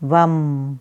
Вам